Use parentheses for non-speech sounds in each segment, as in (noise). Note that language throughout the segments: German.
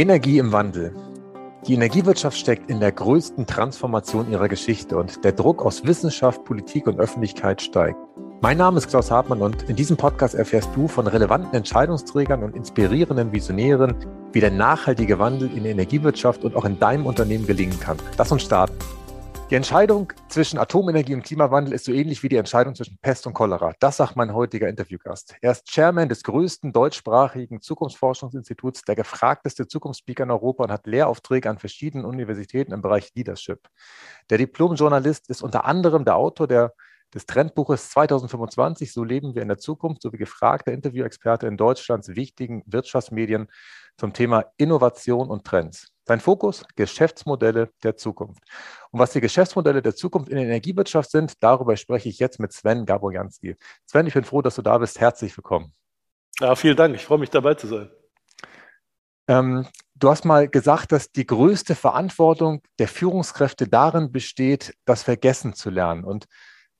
Energie im Wandel. Die Energiewirtschaft steckt in der größten Transformation ihrer Geschichte und der Druck aus Wissenschaft, Politik und Öffentlichkeit steigt. Mein Name ist Klaus Hartmann und in diesem Podcast erfährst du von relevanten Entscheidungsträgern und inspirierenden Visionären, wie der nachhaltige Wandel in der Energiewirtschaft und auch in deinem Unternehmen gelingen kann. Lass uns starten. Die Entscheidung zwischen Atomenergie und Klimawandel ist so ähnlich wie die Entscheidung zwischen Pest und Cholera. Das sagt mein heutiger Interviewgast. Er ist Chairman des größten deutschsprachigen Zukunftsforschungsinstituts, der gefragteste Zukunftsspeaker in Europa und hat Lehraufträge an verschiedenen Universitäten im Bereich Leadership. Der Diplomjournalist ist unter anderem der Autor der des Trendbuches 2025, So leben wir in der Zukunft, sowie gefragter Interviewexperte in Deutschlands wichtigen Wirtschaftsmedien zum Thema Innovation und Trends. Sein Fokus, Geschäftsmodelle der Zukunft. Und was die Geschäftsmodelle der Zukunft in der Energiewirtschaft sind, darüber spreche ich jetzt mit Sven Gabojanski. Sven, ich bin froh, dass du da bist. Herzlich willkommen. Ja, vielen Dank. Ich freue mich dabei zu sein. Ähm, du hast mal gesagt, dass die größte Verantwortung der Führungskräfte darin besteht, das Vergessen zu lernen. Und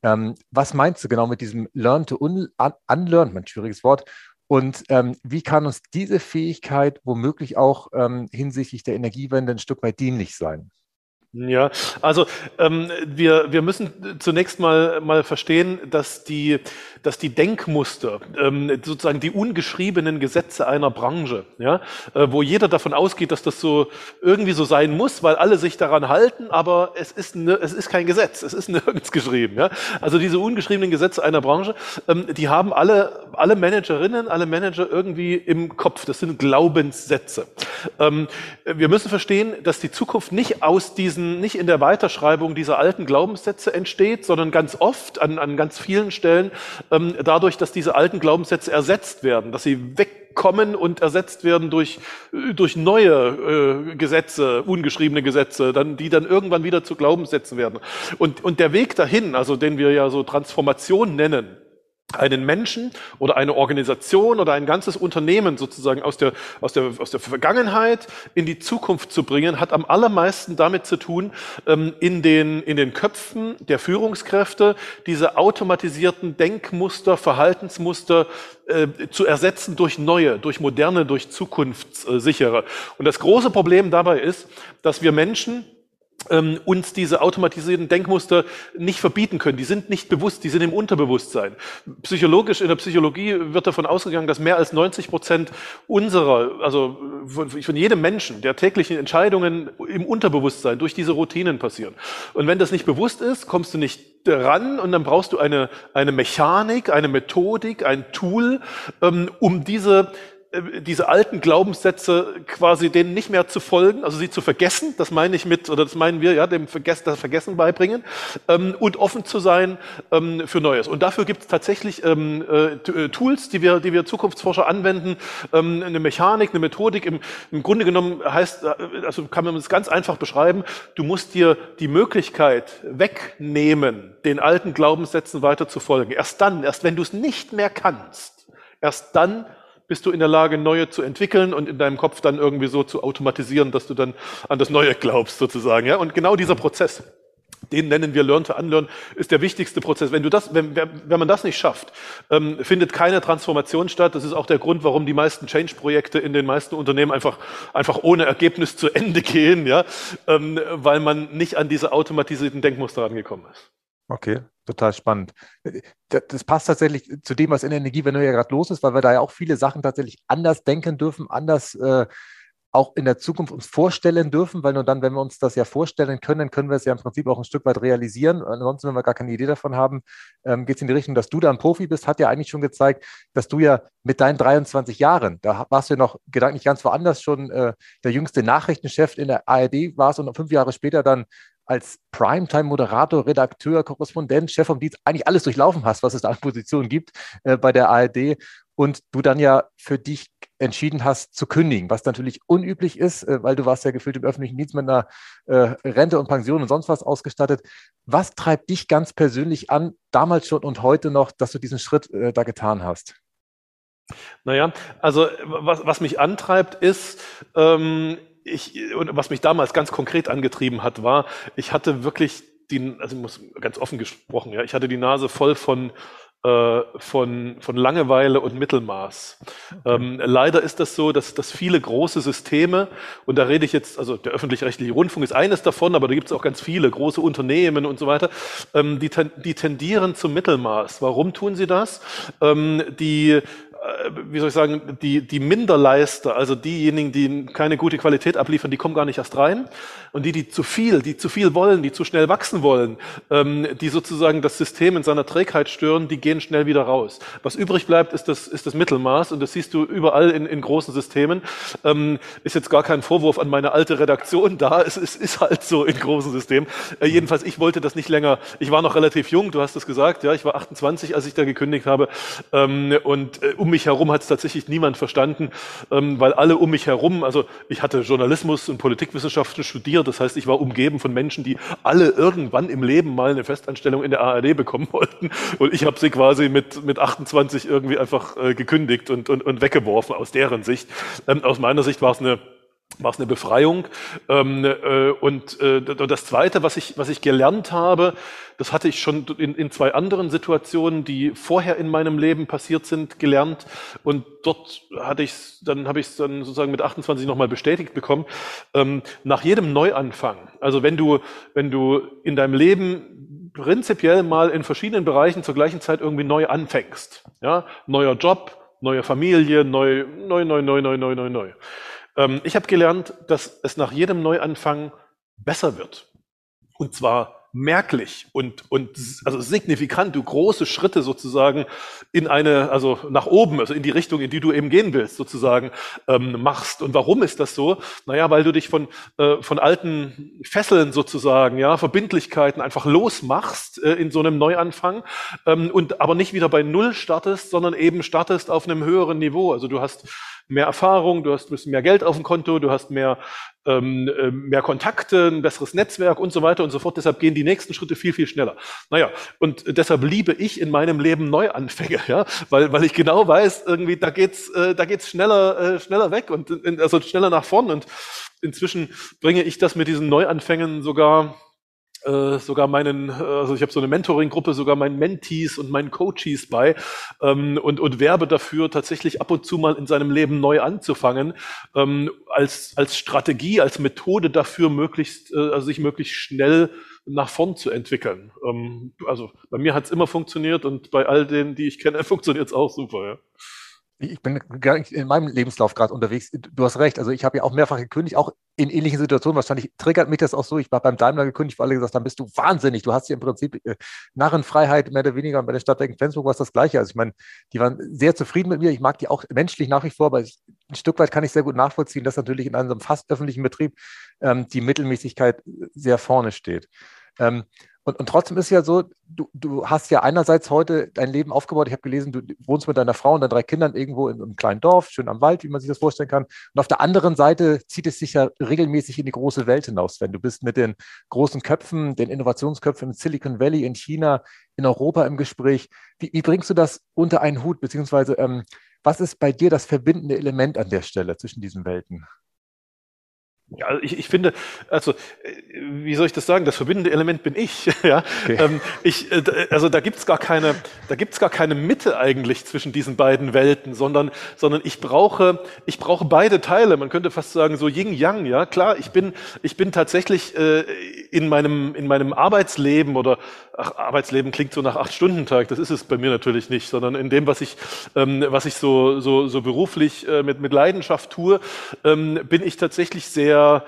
ähm, was meinst du genau mit diesem Learn to un Unlearn, mein schwieriges Wort? Und ähm, wie kann uns diese Fähigkeit womöglich auch ähm, hinsichtlich der Energiewende ein Stück weit dienlich sein? Ja, also ähm, wir, wir müssen zunächst mal, mal verstehen, dass die, dass die Denkmuster, ähm, sozusagen die ungeschriebenen Gesetze einer Branche, ja, äh, wo jeder davon ausgeht, dass das so irgendwie so sein muss, weil alle sich daran halten, aber es ist, ne, es ist kein Gesetz, es ist (laughs) nirgends geschrieben. Ja? Also diese ungeschriebenen Gesetze einer Branche, ähm, die haben alle, alle Managerinnen, alle Manager irgendwie im Kopf. Das sind Glaubenssätze. Ähm, wir müssen verstehen, dass die Zukunft nicht aus diesen diesen, nicht in der Weiterschreibung dieser alten Glaubenssätze entsteht, sondern ganz oft an, an ganz vielen Stellen ähm, dadurch, dass diese alten Glaubenssätze ersetzt werden, dass sie wegkommen und ersetzt werden durch, durch neue äh, Gesetze, ungeschriebene Gesetze, dann, die dann irgendwann wieder zu Glaubenssätzen werden. Und, und der Weg dahin, also den wir ja so Transformation nennen, einen Menschen oder eine Organisation oder ein ganzes Unternehmen sozusagen aus der, aus der, aus der Vergangenheit in die Zukunft zu bringen, hat am allermeisten damit zu tun, ähm, in, den, in den Köpfen der Führungskräfte diese automatisierten Denkmuster, Verhaltensmuster äh, zu ersetzen durch neue, durch moderne, durch zukunftssichere. Und das große Problem dabei ist, dass wir Menschen, ähm, uns diese automatisierten Denkmuster nicht verbieten können. Die sind nicht bewusst, die sind im Unterbewusstsein. Psychologisch, in der Psychologie wird davon ausgegangen, dass mehr als 90 Prozent unserer, also von, von jedem Menschen, der täglichen Entscheidungen im Unterbewusstsein durch diese Routinen passieren. Und wenn das nicht bewusst ist, kommst du nicht ran und dann brauchst du eine, eine Mechanik, eine Methodik, ein Tool, ähm, um diese diese alten Glaubenssätze quasi denen nicht mehr zu folgen, also sie zu vergessen, das meine ich mit, oder das meinen wir, ja, dem Vergessen, das Vergessen beibringen ähm, und offen zu sein ähm, für Neues. Und dafür gibt es tatsächlich ähm, äh, äh, Tools, die wir, die wir Zukunftsforscher anwenden, ähm, eine Mechanik, eine Methodik. Im, Im Grunde genommen heißt, äh, also kann man es ganz einfach beschreiben, du musst dir die Möglichkeit wegnehmen, den alten Glaubenssätzen weiter zu folgen. Erst dann, erst wenn du es nicht mehr kannst, erst dann bist du in der Lage, neue zu entwickeln und in deinem Kopf dann irgendwie so zu automatisieren, dass du dann an das Neue glaubst, sozusagen. Ja? Und genau dieser Prozess, den nennen wir Learn to Unlearn, ist der wichtigste Prozess. Wenn, du das, wenn, wenn man das nicht schafft, ähm, findet keine Transformation statt. Das ist auch der Grund, warum die meisten Change-Projekte in den meisten Unternehmen einfach, einfach ohne Ergebnis zu Ende (laughs) gehen, ja? Ähm, weil man nicht an diese automatisierten Denkmuster rangekommen ist. Okay, total spannend. Das passt tatsächlich zu dem, was in der Energiewende ja gerade los ist, weil wir da ja auch viele Sachen tatsächlich anders denken dürfen, anders äh, auch in der Zukunft uns vorstellen dürfen, weil nur dann, wenn wir uns das ja vorstellen können, können wir es ja im Prinzip auch ein Stück weit realisieren. Ansonsten, wenn wir gar keine Idee davon haben, ähm, geht es in die Richtung, dass du da ein Profi bist, hat ja eigentlich schon gezeigt, dass du ja mit deinen 23 Jahren, da warst du ja noch gedanklich ganz woanders schon äh, der jüngste Nachrichtenchef in der ARD warst und fünf Jahre später dann als Primetime-Moderator, Redakteur, Korrespondent, Chef vom Dienst eigentlich alles durchlaufen hast, was es da an Positionen gibt äh, bei der ARD und du dann ja für dich entschieden hast zu kündigen, was natürlich unüblich ist, äh, weil du warst ja gefühlt im öffentlichen Dienst mit einer äh, Rente und Pension und sonst was ausgestattet. Was treibt dich ganz persönlich an, damals schon und heute noch, dass du diesen Schritt äh, da getan hast? Naja, also was, was mich antreibt, ist, ähm, ich, und was mich damals ganz konkret angetrieben hat, war, ich hatte wirklich die, also ich muss ganz offen gesprochen, ja, ich hatte die Nase voll von äh, von, von Langeweile und Mittelmaß. Okay. Ähm, leider ist das so, dass, dass viele große Systeme, und da rede ich jetzt, also der öffentlich-rechtliche Rundfunk ist eines davon, aber da gibt es auch ganz viele große Unternehmen und so weiter, ähm, die, die tendieren zum Mittelmaß. Warum tun sie das? Ähm, die wie soll ich sagen, die, die Minderleister, also diejenigen, die keine gute Qualität abliefern, die kommen gar nicht erst rein. Und die, die zu viel, die zu viel wollen, die zu schnell wachsen wollen, ähm, die sozusagen das System in seiner Trägheit stören, die gehen schnell wieder raus. Was übrig bleibt, ist das, ist das Mittelmaß. Und das siehst du überall in, in großen Systemen. Ähm, ist jetzt gar kein Vorwurf an meine alte Redaktion da. Es, es ist halt so in großen Systemen. Äh, jedenfalls, ich wollte das nicht länger. Ich war noch relativ jung, du hast es gesagt. Ja, ich war 28, als ich da gekündigt habe. Ähm, und äh, um mich herum hat es tatsächlich niemand verstanden, ähm, weil alle um mich herum, also ich hatte Journalismus und Politikwissenschaften studiert, das heißt, ich war umgeben von Menschen, die alle irgendwann im Leben mal eine Festanstellung in der ARD bekommen (laughs) wollten und ich habe sie quasi mit, mit 28 irgendwie einfach äh, gekündigt und, und, und weggeworfen aus deren Sicht. Ähm, aus meiner Sicht war es eine war es eine Befreiung. Ähm, äh, und äh, das Zweite, was ich, was ich gelernt habe, das hatte ich schon in, in zwei anderen Situationen, die vorher in meinem Leben passiert sind, gelernt. Und dort hatte ich dann habe ich es dann sozusagen mit 28 nochmal bestätigt bekommen. Ähm, nach jedem Neuanfang, also wenn du, wenn du in deinem Leben prinzipiell mal in verschiedenen Bereichen zur gleichen Zeit irgendwie neu anfängst, ja, neuer Job, neue Familie, neu, neu, neu, neu, neu, neu, neu, neu ähm, ich habe gelernt, dass es nach jedem Neuanfang besser wird. Und zwar merklich und, und also signifikant, du große Schritte sozusagen in eine, also nach oben, also in die Richtung, in die du eben gehen willst, sozusagen ähm, machst. Und warum ist das so? Naja, weil du dich von, äh, von alten Fesseln sozusagen, ja, Verbindlichkeiten einfach losmachst äh, in so einem Neuanfang ähm, und aber nicht wieder bei Null startest, sondern eben startest auf einem höheren Niveau. Also du hast mehr Erfahrung, du hast ein bisschen mehr Geld auf dem Konto, du hast mehr, ähm, ähm, mehr Kontakte, ein besseres Netzwerk und so weiter und so fort. Deshalb gehen die nächsten Schritte viel, viel schneller. Naja, und deshalb liebe ich in meinem Leben Neuanfänge, (laughs) ja, weil, weil ich genau weiß, irgendwie, da geht's, äh, da geht's schneller, äh, schneller weg und also schneller nach vorn. Und inzwischen bringe ich das mit diesen Neuanfängen sogar äh, sogar meinen, äh, also ich habe so eine Mentoring-Gruppe, sogar meinen Mentees und meinen Coaches bei ähm, und, und werbe dafür, tatsächlich ab und zu mal in seinem Leben neu anzufangen, ähm, als, als Strategie, als Methode dafür, möglichst, äh, also sich möglichst schnell nach vorn zu entwickeln. Ähm, also bei mir hat es immer funktioniert und bei all denen, die ich kenne, (laughs) funktioniert es auch super. Ja. Ich bin in meinem Lebenslauf gerade unterwegs. Du hast recht. Also ich habe ja auch mehrfach gekündigt, auch in ähnlichen Situationen. Wahrscheinlich triggert mich das auch so. Ich war beim Daimler gekündigt, wo alle gesagt haben, bist du wahnsinnig. Du hast hier im Prinzip äh, Narrenfreiheit mehr oder weniger. Und bei der Stadtwerken Flensburg war es das Gleiche. Also ich meine, die waren sehr zufrieden mit mir. Ich mag die auch menschlich nach wie vor, aber ich, ein Stück weit kann ich sehr gut nachvollziehen, dass natürlich in einem fast öffentlichen Betrieb ähm, die Mittelmäßigkeit sehr vorne steht. Ähm, und, und trotzdem ist ja so, du, du hast ja einerseits heute dein Leben aufgebaut. Ich habe gelesen, du wohnst mit deiner Frau und deinen drei Kindern irgendwo in einem kleinen Dorf, schön am Wald, wie man sich das vorstellen kann. Und auf der anderen Seite zieht es sich ja regelmäßig in die große Welt hinaus, wenn du bist mit den großen Köpfen, den Innovationsköpfen im Silicon Valley, in China, in Europa im Gespräch. Wie, wie bringst du das unter einen Hut? Beziehungsweise, ähm, was ist bei dir das verbindende Element an der Stelle zwischen diesen Welten? Ja, also ich, ich finde, also äh, wie soll ich das sagen? Das verbindende Element bin ich. (laughs) ja, okay. ähm, ich, äh, also da gibt's gar keine, da gibt's gar keine Mitte eigentlich zwischen diesen beiden Welten, sondern, sondern ich brauche, ich brauche beide Teile. Man könnte fast sagen so Yin Yang. Ja, klar, ich bin, ich bin tatsächlich äh, in meinem in meinem Arbeitsleben oder ach, Arbeitsleben klingt so nach acht Stunden Tag. Das ist es bei mir natürlich nicht, sondern in dem, was ich, ähm, was ich so so so beruflich äh, mit mit Leidenschaft tue, ähm, bin ich tatsächlich sehr sehr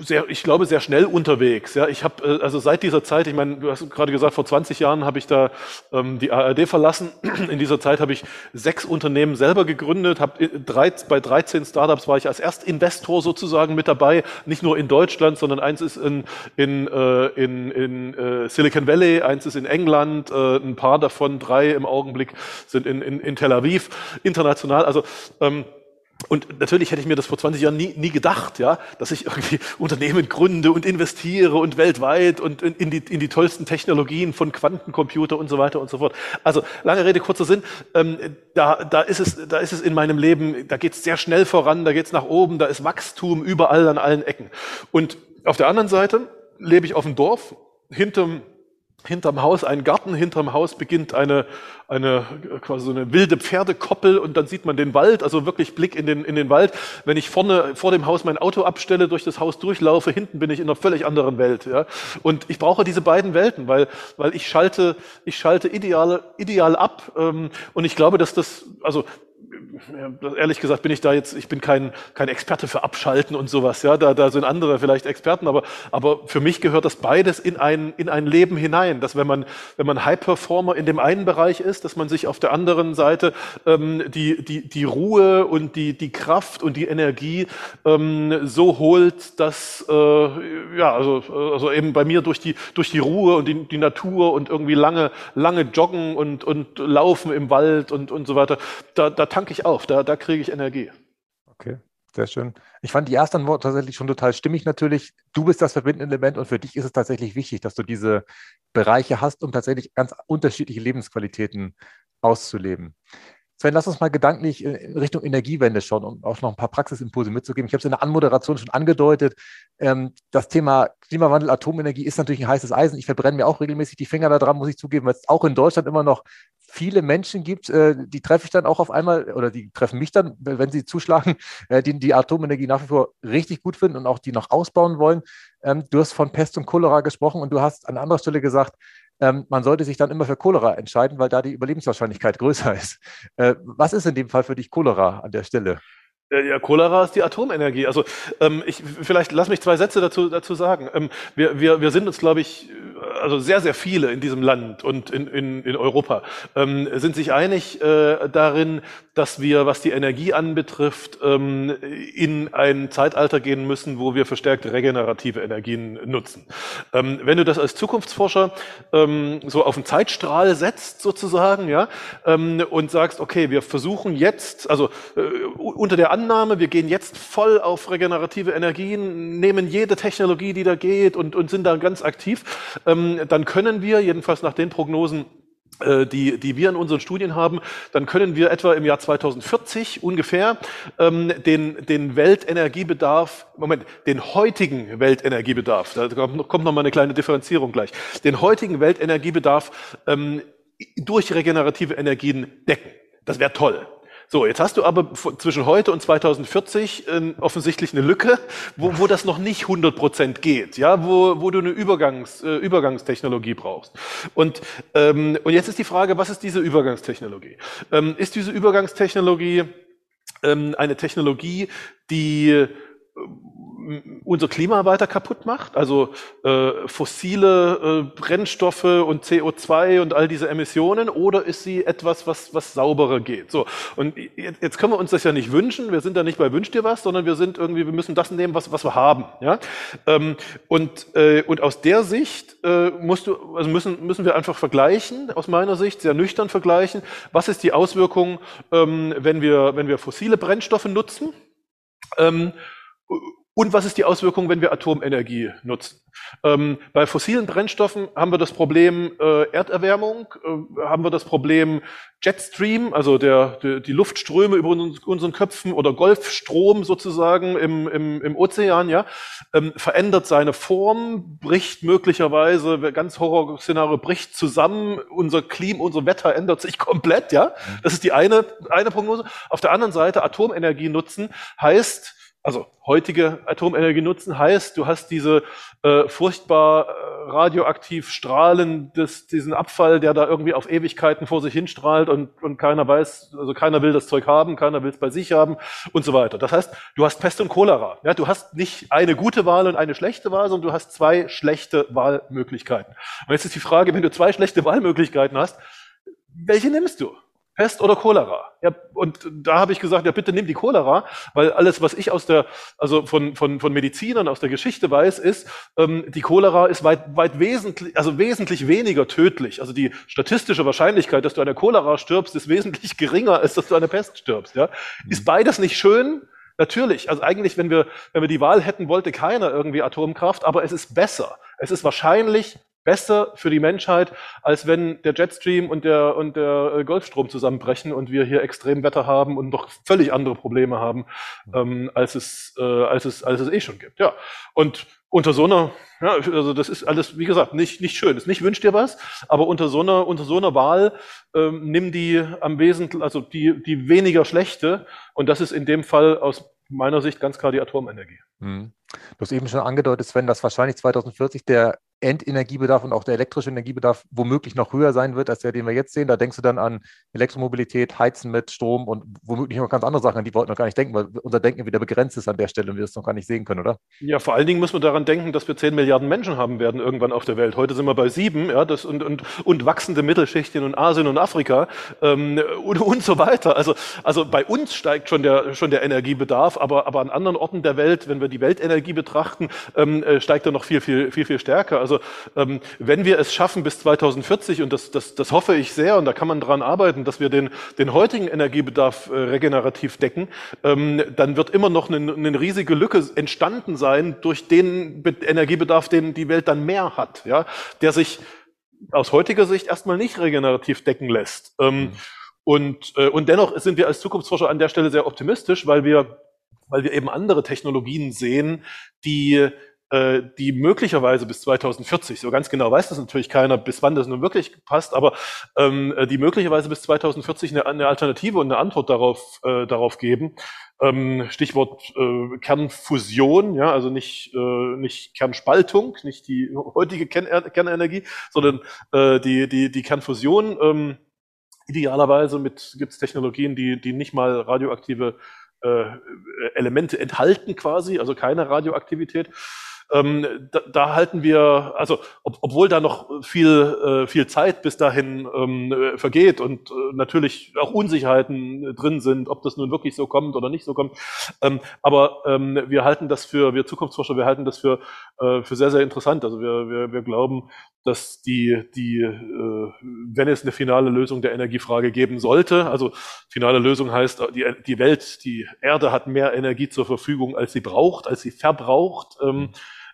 sehr, ich glaube, sehr schnell unterwegs. Ja, ich habe äh, also seit dieser Zeit, ich meine, du hast gerade gesagt, vor 20 Jahren habe ich da ähm, die ARD verlassen. (clears throat) In dieser Zeit habe ich sechs Unternehmen selber gegründet, habe drei, bei 13 Startups war ich als Erstinvestor sozusagen mit dabei, nicht nur in Deutschland, sondern eins ist in, in, äh, in, in äh, Silicon Valley, eins ist in England, äh, ein paar davon, drei im Augenblick sind in, in, in Tel Aviv, international. Also ähm, und natürlich hätte ich mir das vor 20 Jahren nie, nie gedacht, ja, dass ich irgendwie Unternehmen gründe und investiere und weltweit und in die, in die tollsten Technologien von Quantencomputer und so weiter und so fort. Also lange Rede, kurzer Sinn, ähm, da, da, ist es, da ist es in meinem Leben, da geht es sehr schnell voran, da geht es nach oben, da ist Wachstum überall an allen Ecken. Und auf der anderen Seite lebe ich auf dem Dorf, hinterm hinterm Haus einen Garten, hinterm Haus beginnt eine, eine quasi so eine wilde Pferdekoppel und dann sieht man den Wald, also wirklich Blick in den, in den Wald. Wenn ich vorne vor dem Haus mein Auto abstelle, durch das Haus durchlaufe, hinten bin ich in einer völlig anderen Welt. Ja? Und ich brauche diese beiden Welten, weil, weil ich schalte, ich schalte ideal, ideal ab ähm, und ich glaube, dass das, also ehrlich gesagt bin ich da jetzt, ich bin kein, kein Experte für Abschalten und sowas, ja, da, da sind andere vielleicht Experten, aber, aber für mich gehört das beides in ein, in ein Leben hinein, dass wenn man, wenn man High Performer in dem einen Bereich ist, dass man sich auf der anderen Seite ähm, die, die, die Ruhe und die, die Kraft und die Energie ähm, so holt, dass, äh, ja, also, also eben bei mir durch die, durch die Ruhe und die, die Natur und irgendwie lange, lange joggen und, und laufen im Wald und, und so weiter, da, da tanke ich auf, da, da kriege ich Energie. Okay, sehr schön. Ich fand die ersten Worte tatsächlich schon total stimmig natürlich. Du bist das verbindende Element und für dich ist es tatsächlich wichtig, dass du diese Bereiche hast, um tatsächlich ganz unterschiedliche Lebensqualitäten auszuleben. Sven, lass uns mal gedanklich in Richtung Energiewende schauen, um auch noch ein paar Praxisimpulse mitzugeben. Ich habe es in der Anmoderation schon angedeutet. Ähm, das Thema Klimawandel, Atomenergie ist natürlich ein heißes Eisen. Ich verbrenne mir auch regelmäßig die Finger daran, muss ich zugeben, weil es auch in Deutschland immer noch viele Menschen gibt, äh, die treffe ich dann auch auf einmal oder die treffen mich dann, wenn sie zuschlagen, (laughs) äh, die die Atomenergie nach wie vor richtig gut finden und auch die noch ausbauen wollen. Ähm, du hast von Pest und Cholera gesprochen und du hast an anderer Stelle gesagt, ähm, man sollte sich dann immer für Cholera entscheiden, weil da die Überlebenswahrscheinlichkeit (laughs) größer ist. Äh, was ist in dem Fall für dich Cholera an der Stelle? Ja, Cholera ist die Atomenergie. Also ähm, ich, vielleicht lass mich zwei Sätze dazu, dazu sagen. Ähm, wir, wir, wir sind uns, glaube ich, also sehr, sehr viele in diesem Land und in, in, in Europa ähm, sind sich einig äh, darin, dass wir, was die Energie anbetrifft, ähm, in ein Zeitalter gehen müssen, wo wir verstärkt regenerative Energien nutzen. Ähm, wenn du das als Zukunftsforscher ähm, so auf den Zeitstrahl setzt, sozusagen, ja, und sagst, okay, wir versuchen jetzt, also äh, unter der Annahme, wir gehen jetzt voll auf regenerative Energien, nehmen jede Technologie, die da geht und, und sind da ganz aktiv, dann können wir, jedenfalls nach den Prognosen, die, die wir in unseren Studien haben, dann können wir etwa im Jahr 2040 ungefähr ähm, den, den Weltenergiebedarf, Moment, den heutigen Weltenergiebedarf, da kommt, kommt noch mal eine kleine Differenzierung gleich, den heutigen Weltenergiebedarf ähm, durch regenerative Energien decken. Das wäre toll. So, jetzt hast du aber zwischen heute und 2040 äh, offensichtlich eine Lücke, wo, wo das noch nicht 100 Prozent geht, ja, wo, wo du eine Übergangs, äh, Übergangstechnologie brauchst. Und, ähm, und jetzt ist die Frage, was ist diese Übergangstechnologie? Ähm, ist diese Übergangstechnologie ähm, eine Technologie, die unser Klima weiter kaputt macht, also äh, fossile äh, Brennstoffe und CO2 und all diese Emissionen, oder ist sie etwas, was, was sauberer geht? So, und jetzt, können wir uns das ja nicht wünschen, wir sind da nicht bei Wünsch dir was, sondern wir sind irgendwie, wir müssen das nehmen, was, was wir haben. Ja? Ähm, und, äh, und aus der Sicht äh, musst du, also müssen, müssen wir einfach vergleichen, aus meiner Sicht, sehr nüchtern vergleichen, was ist die Auswirkung, ähm, wenn, wir, wenn wir fossile Brennstoffe nutzen. Ähm, und was ist die Auswirkung, wenn wir Atomenergie nutzen? Ähm, bei fossilen Brennstoffen haben wir das Problem äh, Erderwärmung, äh, haben wir das Problem Jetstream, also der, der, die Luftströme über uns, unseren Köpfen oder Golfstrom sozusagen im, im, im Ozean, ja, ähm, verändert seine Form, bricht möglicherweise, ganz Horrorszenario, bricht zusammen, unser Klima, unser Wetter ändert sich (laughs) komplett, ja. Das ist die eine, eine Prognose. Auf der anderen Seite Atomenergie nutzen heißt, also heutige Atomenergie nutzen, heißt, du hast diese äh, furchtbar äh, radioaktiv strahlen, des, diesen Abfall, der da irgendwie auf Ewigkeiten vor sich hinstrahlt und, und keiner weiß, also keiner will das Zeug haben, keiner will es bei sich haben und so weiter. Das heißt, du hast Pest und Cholera. Ja, du hast nicht eine gute Wahl und eine schlechte Wahl, sondern du hast zwei schlechte Wahlmöglichkeiten. Und jetzt ist die Frage, wenn du zwei schlechte Wahlmöglichkeiten hast, welche nimmst du? Pest oder Cholera. Ja, und da habe ich gesagt, ja bitte nimm die Cholera, weil alles, was ich aus der, also von, von, von Medizinern aus der Geschichte weiß, ist, ähm, die Cholera ist weit, weit wesentlich, also wesentlich weniger tödlich. Also die statistische Wahrscheinlichkeit, dass du an der Cholera stirbst, ist wesentlich (laughs) geringer, als dass du an der Pest stirbst. Ja? Mhm. Ist beides nicht schön? Natürlich. Also eigentlich, wenn wir, wenn wir die Wahl hätten, wollte keiner irgendwie Atomkraft, aber es ist besser. Es ist wahrscheinlich besser für die Menschheit, als wenn der Jetstream und der, und der äh, Golfstrom zusammenbrechen und wir hier extrem Wetter haben und noch völlig andere Probleme haben, ähm, als, es, äh, als, es, als es eh schon gibt. Ja. Und unter so einer, ja, also das ist alles, wie gesagt, nicht, nicht schön. Ist nicht wünscht dir was, aber unter so einer, unter so einer Wahl ähm, nimm die am Wesentlichen, also die, die weniger schlechte. Und das ist in dem Fall aus meiner Sicht ganz klar die Atomenergie. Mhm. Du hast eben schon angedeutet, Sven, dass wahrscheinlich 2040 der Endenergiebedarf und auch der elektrische Energiebedarf womöglich noch höher sein wird als der, den wir jetzt sehen. Da denkst du dann an Elektromobilität, Heizen mit Strom und womöglich noch ganz andere Sachen, an die wir heute noch gar nicht denken, weil unser Denken wieder begrenzt ist an der Stelle und wir das noch gar nicht sehen können, oder? Ja, vor allen Dingen muss man daran denken, dass wir 10 Milliarden Menschen haben werden irgendwann auf der Welt. Heute sind wir bei sieben, ja, das und, und, und wachsende Mittelschichten in Asien und Afrika ähm, und, und so weiter. Also, also bei uns steigt schon der, schon der Energiebedarf, aber, aber an anderen Orten der Welt, wenn wir die Weltenergie betrachten, ähm, äh, steigt er noch viel, viel, viel, viel stärker. Also ähm, wenn wir es schaffen bis 2040, und das, das, das hoffe ich sehr, und da kann man dran arbeiten, dass wir den, den heutigen Energiebedarf äh, regenerativ decken, ähm, dann wird immer noch eine, eine riesige Lücke entstanden sein durch den Be Energiebedarf, den die Welt dann mehr hat, ja, der sich aus heutiger Sicht erstmal nicht regenerativ decken lässt. Ähm, mhm. Und, äh, und dennoch sind wir als Zukunftsforscher an der Stelle sehr optimistisch, weil wir, weil wir eben andere Technologien sehen, die äh, die möglicherweise bis 2040, so ganz genau weiß das natürlich keiner, bis wann das nun wirklich passt, aber ähm, die möglicherweise bis 2040 eine, eine Alternative und eine Antwort darauf, äh, darauf geben. Ähm, Stichwort äh, Kernfusion, ja, also nicht, äh, nicht Kernspaltung, nicht die heutige Kern Kernenergie, sondern äh, die, die, die Kernfusion. Ähm, idealerweise mit gibt es Technologien, die, die nicht mal radioaktive äh, Elemente enthalten quasi, also keine Radioaktivität. Ähm, da, da, halten wir, also ob, obwohl da noch viel, äh, viel Zeit bis dahin ähm, äh, vergeht und äh, natürlich auch Unsicherheiten drin sind, ob das nun wirklich so kommt oder nicht so kommt. Ähm, aber ähm, wir halten das für, wir Zukunftsforscher, wir halten das für, äh, für sehr, sehr interessant. Also wir, wir, wir glauben, dass die, die äh, wenn es eine finale Lösung der Energiefrage geben sollte, also finale Lösung heißt, die, die Welt, die Erde hat mehr Energie zur Verfügung, als sie braucht, als sie verbraucht. Ähm,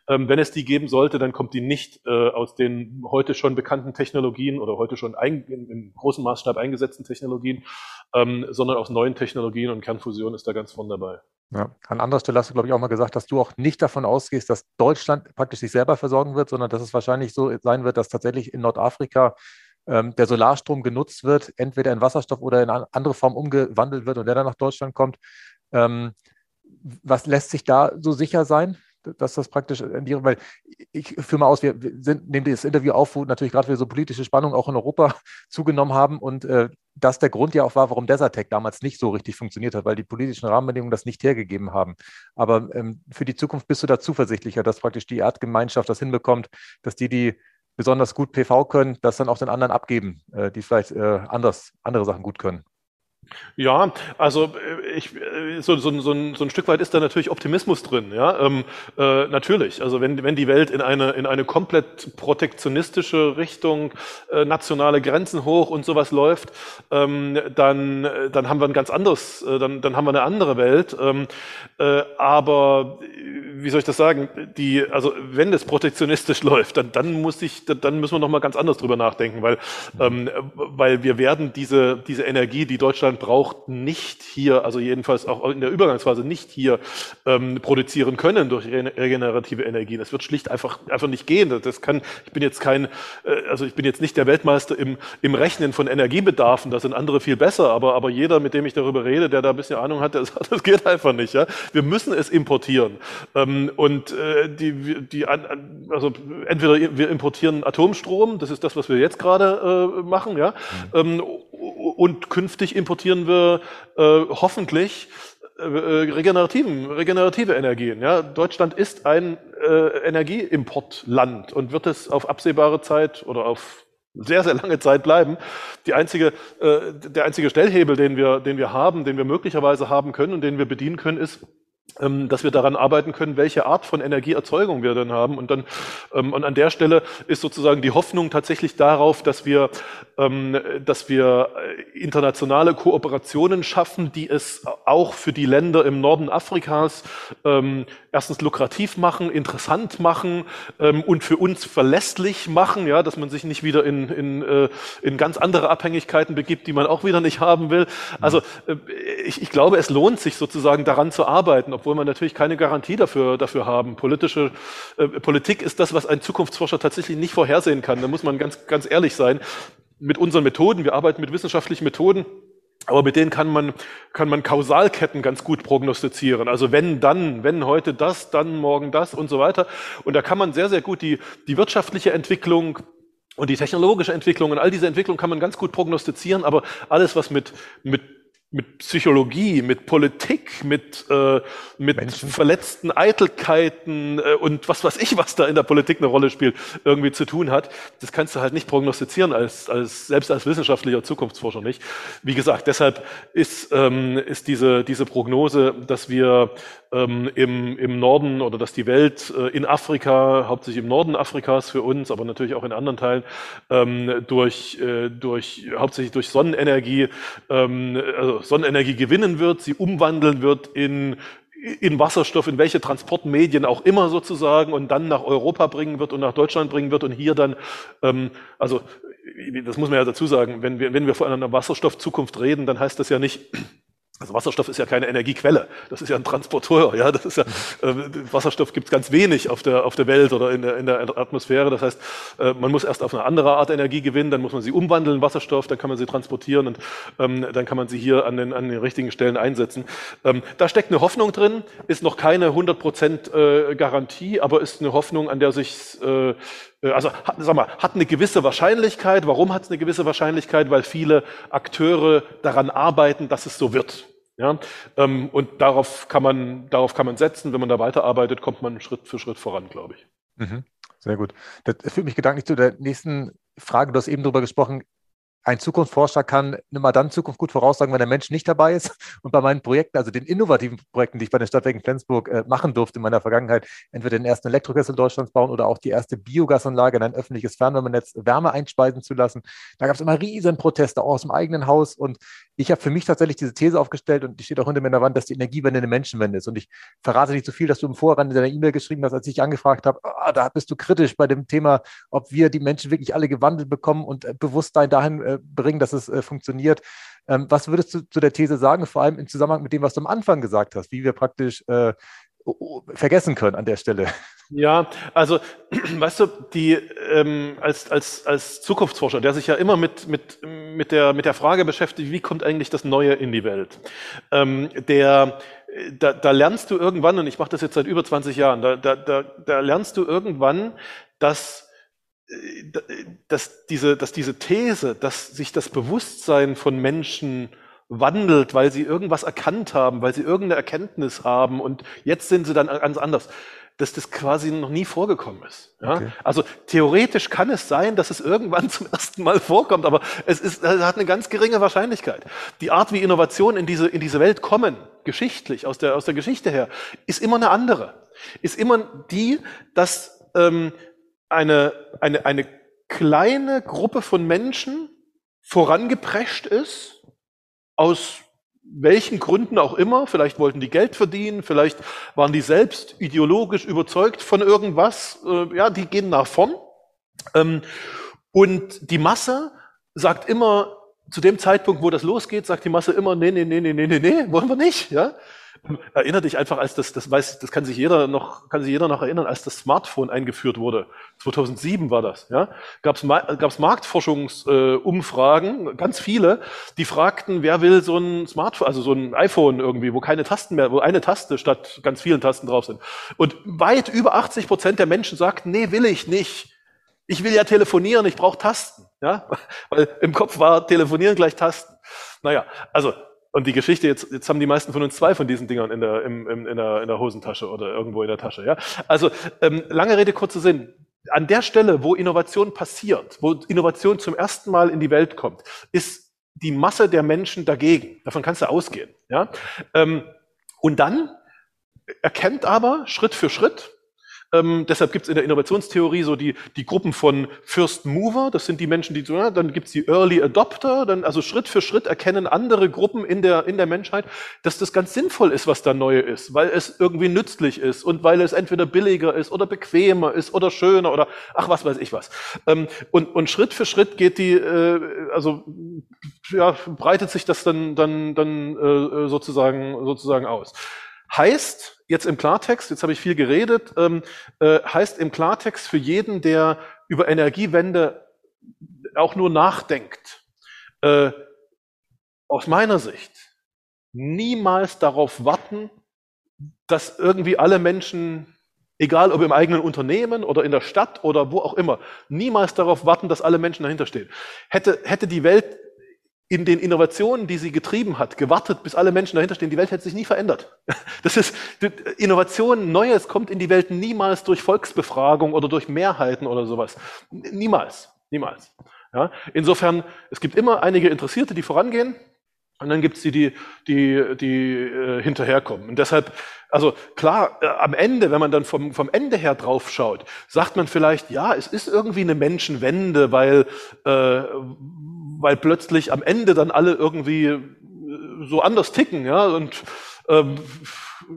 wenn es die geben sollte, dann kommt die nicht äh, aus den heute schon bekannten Technologien oder heute schon ein, in, in großem Maßstab eingesetzten Technologien, ähm, sondern aus neuen Technologien und Kernfusion ist da ganz vorn dabei. Ja. An anderer Stelle hast du, glaube ich, auch mal gesagt, dass du auch nicht davon ausgehst, dass Deutschland praktisch sich selber versorgen wird, sondern dass es wahrscheinlich so sein wird, dass tatsächlich in Nordafrika ähm, der Solarstrom genutzt wird, entweder in Wasserstoff oder in andere Form umgewandelt wird und der dann nach Deutschland kommt. Ähm, was lässt sich da so sicher sein? Dass das praktisch in die, weil ich führe mal aus, wir sind, nehmen das Interview auf, wo natürlich gerade wir so politische Spannungen auch in Europa (laughs) zugenommen haben und äh, das der Grund ja auch war, warum Desertec damals nicht so richtig funktioniert hat, weil die politischen Rahmenbedingungen das nicht hergegeben haben. Aber ähm, für die Zukunft bist du da zuversichtlicher, dass praktisch die Erdgemeinschaft das hinbekommt, dass die, die besonders gut PV können, das dann auch den anderen abgeben, äh, die vielleicht äh, anders, andere Sachen gut können. Ja, also äh, ich, äh, so, so, so, ein, so ein Stück weit ist da natürlich Optimismus drin, ja, ähm, äh, natürlich. Also wenn, wenn die Welt in eine, in eine komplett protektionistische Richtung, äh, nationale Grenzen hoch und sowas läuft, ähm, dann, dann haben wir ein ganz anderes, äh, dann, dann haben wir eine andere Welt. Ähm, äh, aber wie soll ich das sagen? Die, also wenn das protektionistisch (laughs) läuft, dann, dann muss ich, dann müssen wir noch mal ganz anders drüber nachdenken, weil, ähm, weil wir werden diese, diese Energie, die Deutschland braucht, nicht hier, also jedenfalls auch in der Übergangsphase nicht hier ähm, produzieren können durch regenerative Energie. Das wird schlicht einfach, einfach nicht gehen. Das kann, ich bin jetzt kein, äh, also ich bin jetzt nicht der Weltmeister im, im Rechnen von Energiebedarfen. Da sind andere viel besser. Aber, aber jeder, mit dem ich darüber rede, der da ein bisschen Ahnung hat, der (laughs) sagt, das geht einfach nicht. Ja? Wir müssen es importieren. Ähm, und äh, die, die, also entweder wir importieren Atomstrom, das ist das, was wir jetzt gerade äh, machen, ja. Mhm. Ähm, und künftig importieren wir äh, hoffentlich äh, regenerativen, regenerative Energien. Ja? Deutschland ist ein äh, Energieimportland und wird es auf absehbare Zeit oder auf sehr, sehr lange Zeit bleiben. Die einzige, äh, der einzige Stellhebel, den wir, den wir haben, den wir möglicherweise haben können und den wir bedienen können, ist, dass wir daran arbeiten können, welche Art von Energieerzeugung wir dann haben. Und dann ähm, und an der Stelle ist sozusagen die Hoffnung tatsächlich darauf, dass wir, ähm, dass wir äh, internationale Kooperationen schaffen, die es auch für die Länder im Norden Afrikas ähm, erstens lukrativ machen, interessant machen ähm, und für uns verlässlich machen, ja, dass man sich nicht wieder in, in, äh, in ganz andere Abhängigkeiten begibt, die man auch wieder nicht haben will. Also äh, ich, ich glaube, es lohnt sich sozusagen daran zu arbeiten obwohl man natürlich keine Garantie dafür, dafür haben. Politische äh, Politik ist das, was ein Zukunftsforscher tatsächlich nicht vorhersehen kann. Da muss man ganz, ganz ehrlich sein. Mit unseren Methoden, wir arbeiten mit wissenschaftlichen Methoden, aber mit denen kann man, kann man Kausalketten ganz gut prognostizieren. Also wenn dann, wenn heute das, dann morgen das und so weiter. Und da kann man sehr, sehr gut die, die wirtschaftliche Entwicklung, und die technologische Entwicklung und all diese Entwicklung kann man ganz gut prognostizieren, aber alles, was mit, mit mit Psychologie, mit Politik, mit, äh, mit Menschen. verletzten Eitelkeiten äh, und was weiß ich, was da in der Politik eine Rolle spielt, irgendwie zu tun hat. Das kannst du halt nicht prognostizieren, als, als, selbst als wissenschaftlicher Zukunftsforscher nicht. Wie gesagt, deshalb ist, ähm, ist diese, diese Prognose, dass wir ähm, im, im Norden oder dass die Welt äh, in Afrika, hauptsächlich im Norden Afrikas für uns, aber natürlich auch in anderen Teilen, ähm, durch, äh, durch, hauptsächlich durch Sonnenenergie, ähm, also Sonnenenergie gewinnen wird, sie umwandeln wird in in Wasserstoff, in welche Transportmedien auch immer sozusagen und dann nach Europa bringen wird und nach Deutschland bringen wird und hier dann, ähm, also das muss man ja dazu sagen, wenn wir, wenn wir von einer Wasserstoffzukunft reden, dann heißt das ja nicht, also Wasserstoff ist ja keine Energiequelle, das ist ja ein Transporteur. Ja, das ist ja äh, Wasserstoff gibt es ganz wenig auf der auf der Welt oder in der, in der Atmosphäre. Das heißt, äh, man muss erst auf eine andere Art Energie gewinnen, dann muss man sie umwandeln in Wasserstoff, dann kann man sie transportieren und ähm, dann kann man sie hier an den an den richtigen Stellen einsetzen. Ähm, da steckt eine Hoffnung drin, ist noch keine 100% äh, Garantie, aber ist eine Hoffnung, an der sich äh, äh, also hat, sag mal, hat eine gewisse Wahrscheinlichkeit. Warum hat es eine gewisse Wahrscheinlichkeit? Weil viele Akteure daran arbeiten, dass es so wird. Ja, ähm, und darauf kann man, darauf kann man setzen. Wenn man da weiterarbeitet, kommt man Schritt für Schritt voran, glaube ich. Mhm. Sehr gut. Das führt mich gedanklich zu der nächsten Frage. Du hast eben darüber gesprochen, ein Zukunftsforscher kann immer dann Zukunft gut voraussagen, wenn der Mensch nicht dabei ist. (laughs) Und bei meinen Projekten, also den innovativen Projekten, die ich bei den Stadtwerken Flensburg äh, machen durfte in meiner Vergangenheit, entweder den ersten Elektrokessel Deutschlands bauen oder auch die erste Biogasanlage in ein öffentliches Fernwärmenetz Wärme einspeisen zu lassen. Da gab es immer riesen Proteste, auch aus dem eigenen Haus. Und ich habe für mich tatsächlich diese These aufgestellt und die steht auch hinter mir in der Wand, dass die Energiewende eine Menschenwende ist. Und ich verrate nicht zu so viel, dass du im Vorrand in deiner E-Mail geschrieben hast, als ich angefragt habe, ah, da bist du kritisch bei dem Thema, ob wir die Menschen wirklich alle gewandelt bekommen und äh, Bewusstsein dahin äh, bringen, dass es äh, funktioniert. Ähm, was würdest du zu der These sagen, vor allem im Zusammenhang mit dem, was du am Anfang gesagt hast, wie wir praktisch äh, vergessen können an der Stelle? Ja, also (clears throat) weißt du, die ähm, als, als, als Zukunftsforscher, der sich ja immer mit, mit, mit, der, mit der Frage beschäftigt, wie kommt eigentlich das Neue in die Welt, ähm, der da, da lernst du irgendwann, und ich mache das jetzt seit über 20 Jahren, da, da, da, da lernst du irgendwann, dass dass diese, dass diese These, dass sich das Bewusstsein von Menschen wandelt, weil sie irgendwas erkannt haben, weil sie irgendeine Erkenntnis haben und jetzt sind sie dann ganz anders, dass das quasi noch nie vorgekommen ist. Ja? Okay. Also theoretisch kann es sein, dass es irgendwann (laughs) zum ersten Mal vorkommt, aber es, ist, es hat eine ganz geringe Wahrscheinlichkeit. Die Art, wie Innovationen in diese, in diese Welt kommen, geschichtlich, aus der, aus der Geschichte her, ist immer eine andere. Ist immer die, dass ähm, eine, eine, eine kleine Gruppe von Menschen vorangeprescht ist, aus welchen Gründen auch immer, vielleicht wollten die Geld verdienen, vielleicht waren die selbst ideologisch überzeugt von irgendwas, äh, ja, die gehen nach vorn. Ähm, und die Masse sagt immer, zu dem Zeitpunkt, wo das losgeht, sagt die Masse immer, nee, nee, nee, nee, nee, nee, nee, wollen wir nicht, ja. Erinner dich einfach, als das, das weiß, das kann sich jeder noch, kann sich jeder noch erinnern, als das Smartphone eingeführt wurde. 2007 war das, ja. Gab es gab's Marktforschungsumfragen, äh, ganz viele, die fragten, wer will so ein Smartphone, also so ein iPhone irgendwie, wo keine Tasten mehr, wo eine Taste statt ganz vielen Tasten drauf sind. Und weit über 80 Prozent der Menschen sagten, nee, will ich nicht. Ich will ja telefonieren, ich brauche Tasten, ja. (laughs) Weil im Kopf war telefonieren gleich Tasten. Naja, also und die Geschichte, jetzt, jetzt haben die meisten von uns zwei von diesen Dingern in der, im, im, in der, in der Hosentasche oder irgendwo in der Tasche. Ja? Also ähm, lange Rede, kurzer Sinn. An der Stelle, wo Innovation passiert, wo Innovation zum ersten Mal in die Welt kommt, ist die Masse der Menschen dagegen. Davon kannst du ausgehen. Ja? Ähm, und dann erkennt aber Schritt für Schritt, ähm, deshalb gibt es in der Innovationstheorie so die, die Gruppen von First Mover, das sind die Menschen, die so, ja, dann gibt es die Early Adopter, dann also Schritt für Schritt erkennen andere Gruppen in der, in der Menschheit, dass das ganz sinnvoll ist, was da neu ist, weil es irgendwie nützlich ist und weil es entweder billiger ist oder bequemer ist oder schöner oder ach was weiß ich was. Ähm, und, und Schritt für Schritt geht die, äh, also ja, breitet sich das dann, dann, dann äh, sozusagen, sozusagen aus. Heißt, jetzt im Klartext, jetzt habe ich viel geredet, ähm, äh, heißt im Klartext für jeden, der über Energiewende auch nur nachdenkt, äh, aus meiner Sicht, niemals darauf warten, dass irgendwie alle Menschen, egal ob im eigenen Unternehmen oder in der Stadt oder wo auch immer, niemals darauf warten, dass alle Menschen dahinter stehen. Hätte, hätte die Welt in den Innovationen, die sie getrieben hat, gewartet, bis alle Menschen dahinter stehen. Die Welt hätte sich nie verändert. (laughs) Das ist Innovation, Neues kommt in die Welt niemals durch Volksbefragung oder durch Mehrheiten oder sowas. Niemals, niemals. Ja? Insofern, es gibt immer einige Interessierte, die vorangehen. Und dann gibt es die, die, die, die äh, hinterherkommen. Und deshalb, also klar, äh, am Ende, wenn man dann vom, vom Ende her drauf schaut, sagt man vielleicht, ja, es ist irgendwie eine Menschenwende, weil, äh, weil plötzlich am Ende dann alle irgendwie äh, so anders ticken, ja, und ähm,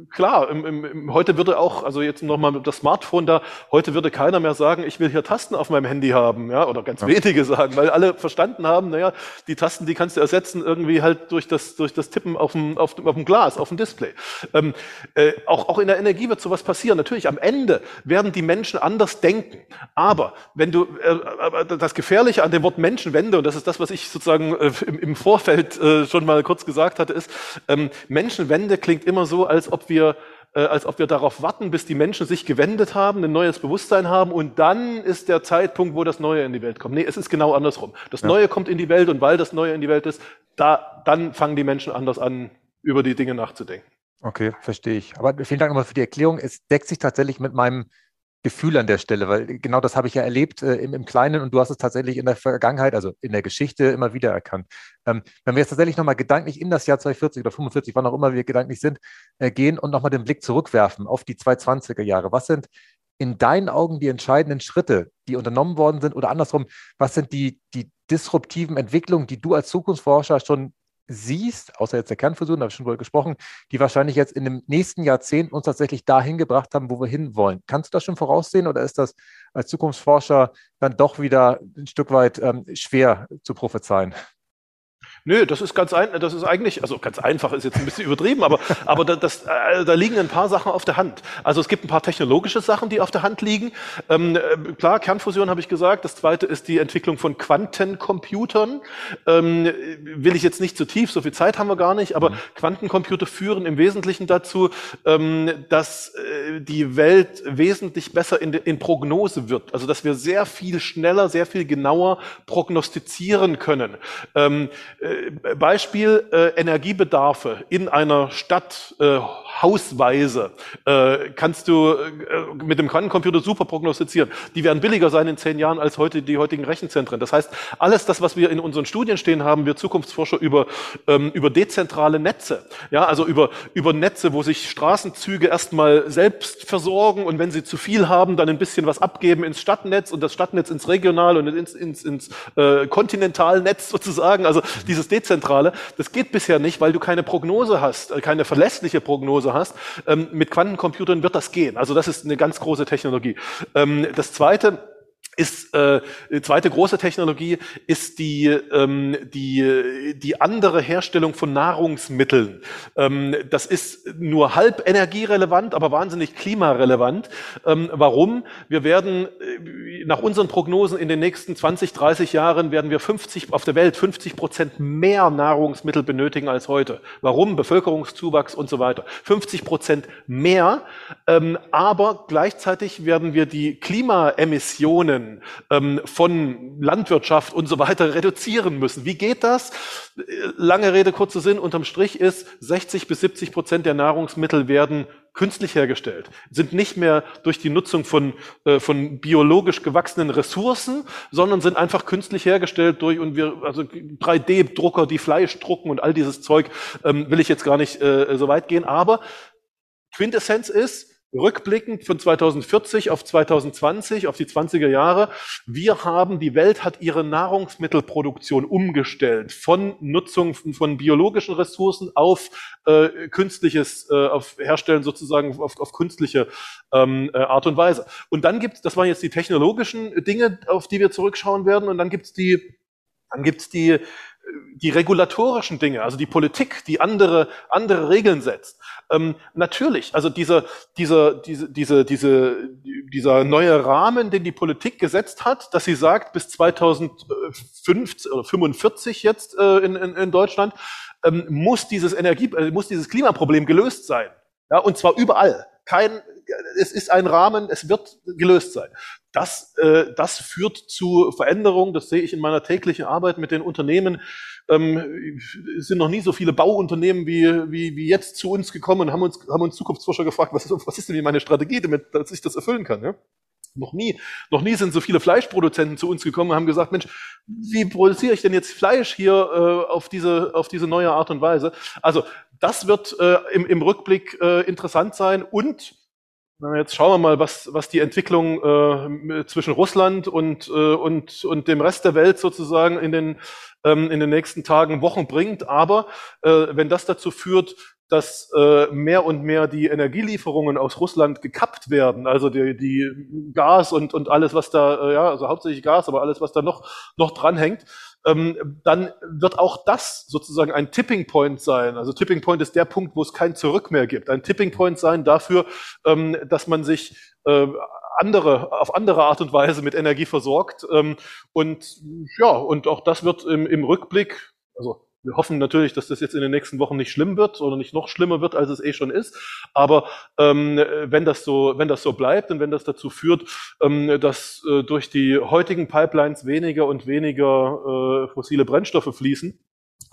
klar, im, im, heute würde auch, also jetzt nochmal das Smartphone da, heute würde keiner mehr sagen, ich will hier Tasten auf meinem Handy haben, ja, oder ganz ja. wenige sagen, weil alle verstanden haben, naja, die Tasten, die kannst du ersetzen irgendwie halt durch das, durch das Tippen auf dem, auf dem, auf dem Glas, auf dem Display. Ähm, äh, auch, auch in der Energie wird sowas passieren. Natürlich, am Ende werden die Menschen anders denken. Aber wenn du, äh, das Gefährliche an dem Wort Menschenwende, und das ist das, was ich sozusagen äh, im, im, Vorfeld äh, schon mal kurz gesagt hatte, ist, ähm, Menschenwende klingt immer so, als ob wir äh, als ob wir darauf warten, bis die Menschen sich gewendet haben, ein neues Bewusstsein haben und dann ist der Zeitpunkt, wo das Neue in die Welt kommt. Nee, es ist genau andersrum. Das ja. Neue kommt in die Welt und weil das Neue in die Welt ist, da, dann fangen die Menschen anders an, über die Dinge nachzudenken. Okay, verstehe ich. Aber vielen Dank nochmal für die Erklärung. Es deckt sich tatsächlich mit meinem Gefühl an der Stelle, weil genau das habe ich ja erlebt äh, im, im, Kleinen und du hast es tatsächlich in der Vergangenheit, also in der Geschichte immer wieder erkannt. Ähm, wenn wir jetzt tatsächlich nochmal gedanklich in das Jahr 2040 oder 45, wann auch immer wir gedanklich sind, äh, gehen und nochmal den Blick zurückwerfen auf die 220er Jahre, was sind in deinen Augen die entscheidenden Schritte, die unternommen worden sind oder andersrum, was sind die, die disruptiven Entwicklungen, die du als Zukunftsforscher schon siehst, außer jetzt der Kernfusion, da habe ich schon drüber gesprochen, die wahrscheinlich jetzt in dem nächsten Jahrzehnt uns tatsächlich dahin gebracht haben, wo wir hinwollen. Kannst du das schon voraussehen oder ist das als Zukunftsforscher dann doch wieder ein Stück weit ähm, schwer zu prophezeien? Nö, das ist ganz ein, das ist eigentlich, also ganz einfach ist jetzt ein bisschen (laughs) übertrieben, aber, aber da, das, äh, da liegen ein paar Sachen auf der Hand. Also es gibt ein paar technologische Sachen, die auf der Hand liegen. Ähm, äh, klar, Kernfusion habe ich gesagt. Das zweite ist die Entwicklung von Quantencomputern. Ähm, will ich jetzt nicht zu tief, so viel Zeit haben wir gar nicht, aber mhm. Quantencomputer führen im Wesentlichen dazu, ähm, dass äh, die Welt wesentlich besser in, in Prognose wird. Also dass wir sehr viel schneller, sehr viel genauer prognostizieren können. Ähm, äh, Beispiel äh, Energiebedarfe in einer Stadt äh, hausweise äh, kannst du äh, mit dem Quantencomputer super prognostizieren. Die werden billiger sein in zehn Jahren als heute die heutigen Rechenzentren. Das heißt, alles das, was wir in unseren Studien stehen haben, wir Zukunftsforscher über, ähm, über dezentrale Netze. Ja, also über, über Netze, wo sich Straßenzüge erstmal selbst versorgen und wenn sie zu viel haben, dann ein bisschen was abgeben ins Stadtnetz und das Stadtnetz ins Regional und ins, ins, ins äh, Kontinentalnetz sozusagen. Also dieses Dezentrale, das geht bisher nicht, weil du keine Prognose hast, äh, keine verlässliche Prognose hast. Ähm, mit Quantencomputern wird das gehen. Also das ist eine ganz große Technologie. Ähm, das Zweite, ist äh, zweite große Technologie ist die ähm, die die andere Herstellung von Nahrungsmitteln. Ähm, das ist nur halb energierelevant, aber wahnsinnig klimarelevant. Ähm, warum? Wir werden äh, nach unseren Prognosen in den nächsten 20, 30 Jahren werden wir 50 auf der Welt 50 Prozent mehr Nahrungsmittel benötigen als heute. Warum? Bevölkerungszuwachs und so weiter. 50 Prozent mehr, ähm, aber gleichzeitig werden wir die Klimaemissionen Bedingungen ähm, von Landwirtschaft und so weiter reduzieren müssen. Wie geht das? Lange Rede, kurzer Sinn, unterm Strich ist, 60 bis 70 Prozent der Nahrungsmittel werden künstlich hergestellt, sind nicht mehr durch die Nutzung von, äh, von biologisch gewachsenen Ressourcen, sondern sind einfach künstlich hergestellt durch und wir, also 3D-Drucker, die Fleisch drucken und all dieses Zeug, ähm, will ich jetzt gar nicht äh, so weit gehen, aber Quintessenz ist, rückblickend von 2040 auf 2020, auf die 20er Jahre, wir haben, die Welt hat ihre Nahrungsmittelproduktion umgestellt von Nutzung von biologischen Ressourcen auf äh, künstliches, äh, auf Herstellen sozusagen auf, auf künstliche ähm, äh, Art und Weise. Und dann gibt's, das waren jetzt die technologischen Dinge, auf die wir zurückschauen werden, und dann gibt's die, dann gibt's die, die regulatorischen Dinge, also die Politik, die andere, andere Regeln setzt. Ähm, natürlich, also dieser, dieser, diese, diese, diese, dieser neue Rahmen, den die Politik gesetzt hat, dass sie sagt, bis 2045 oder 45 jetzt äh, in, in, in Deutschland ähm, muss dieses Energie, äh, muss dieses Klimaproblem gelöst sein. Ja, und zwar überall. Kein, es ist ein Rahmen, es wird gelöst sein. Das, äh, das führt zu Veränderungen, das sehe ich in meiner täglichen Arbeit mit den Unternehmen. Ähm, es sind noch nie so viele Bauunternehmen wie, wie, wie jetzt zu uns gekommen und haben uns, haben uns Zukunftsforscher gefragt, was ist, was ist denn meine Strategie, damit dass ich das erfüllen kann. Ja? Noch nie, noch nie sind so viele Fleischproduzenten zu uns gekommen und haben gesagt, Mensch, wie produziere ich denn jetzt Fleisch hier äh, auf, diese, auf diese neue Art und Weise? Also das wird äh, im, im Rückblick äh, interessant sein und Jetzt schauen wir mal, was, was die Entwicklung äh, zwischen Russland und, äh, und, und dem Rest der Welt sozusagen in den, ähm, in den nächsten Tagen, Wochen bringt. Aber äh, wenn das dazu führt, dass äh, mehr und mehr die Energielieferungen aus Russland gekappt werden, also die, die Gas und, und alles, was da, äh, ja, also hauptsächlich Gas, aber alles, was da noch, noch dranhängt, ähm, dann wird auch das sozusagen ein Tipping Point sein. Also Tipping Point ist der Punkt, wo es kein Zurück mehr gibt. Ein Tipping Point sein dafür, ähm, dass man sich äh, andere, auf andere Art und Weise mit Energie versorgt. Ähm, und ja, und auch das wird im, im Rückblick, also wir hoffen natürlich, dass das jetzt in den nächsten Wochen nicht schlimm wird oder nicht noch schlimmer wird, als es eh schon ist. Aber ähm, wenn das so, wenn das so bleibt und wenn das dazu führt, ähm, dass äh, durch die heutigen Pipelines weniger und weniger äh, fossile Brennstoffe fließen,